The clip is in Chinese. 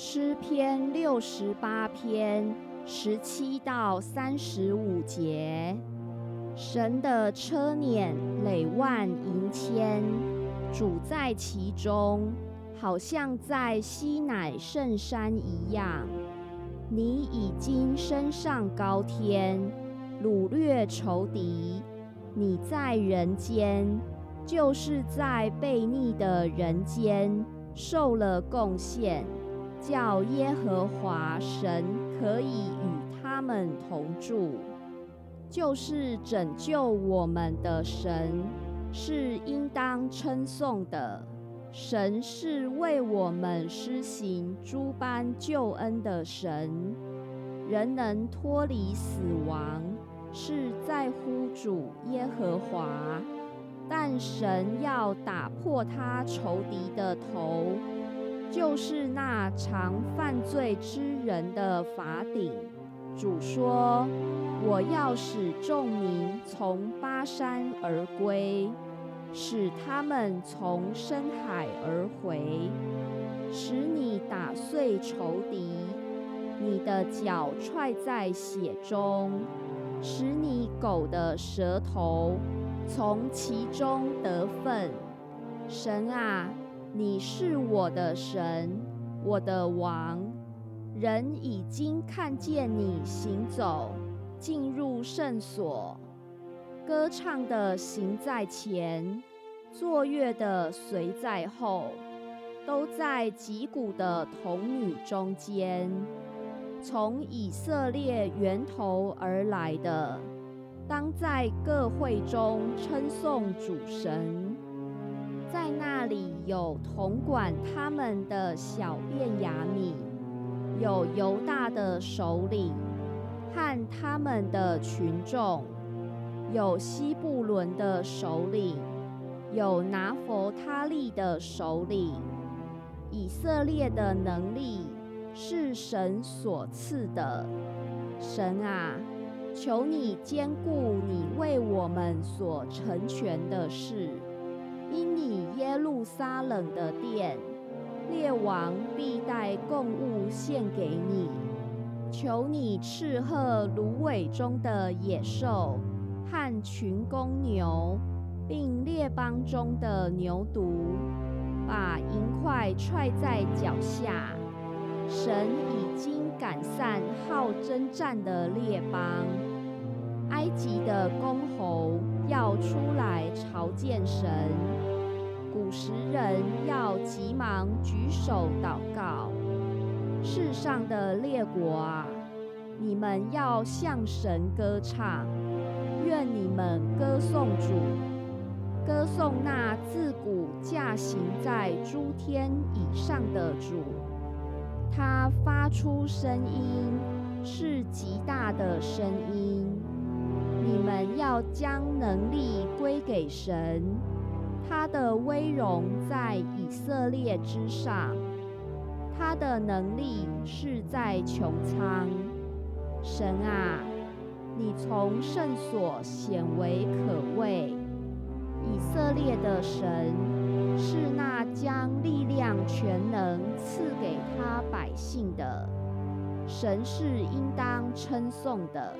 诗篇六十八篇十七到三十五节，神的车辇累万银千，主在其中，好像在西乃圣山一样。你已经升上高天，掳掠仇敌。你在人间，就是在悖逆的人间，受了贡献。叫耶和华神可以与他们同住，就是拯救我们的神，是应当称颂的。神是为我们施行诸般救恩的神，人能脱离死亡，是在乎主耶和华。但神要打破他仇敌的头。就是那常犯罪之人的法顶。主说：“我要使众民从巴山而归，使他们从深海而回，使你打碎仇敌，你的脚踹在血中，使你狗的舌头从其中得分。神啊！”你是我的神，我的王。人已经看见你行走，进入圣所，歌唱的行在前，作乐的随在后，都在击鼓的童女中间。从以色列源头而来的，当在各会中称颂主神。在那里有统管他们的小便雅米，有犹大的首领和他们的群众，有西布伦的首领，有拿佛他利的首领。以色列的能力是神所赐的。神啊，求你兼顾你为我们所成全的事。因你耶路撒冷的殿，列王必带贡物献给你。求你斥喝芦苇中的野兽和群公牛，并列邦中的牛犊，把银块踹在脚下。神已经赶散好征战的列邦，埃及的公侯。要出来朝见神，古时人要急忙举手祷告。世上的列国啊，你们要向神歌唱，愿你们歌颂主，歌颂那自古驾行在诸天以上的主。他发出声音，是极大的声音。将能力归给神，他的威荣在以色列之上，他的能力是在穹苍。神啊，你从圣所显为可畏。以色列的神是那将力量全能赐给他百姓的，神是应当称颂的。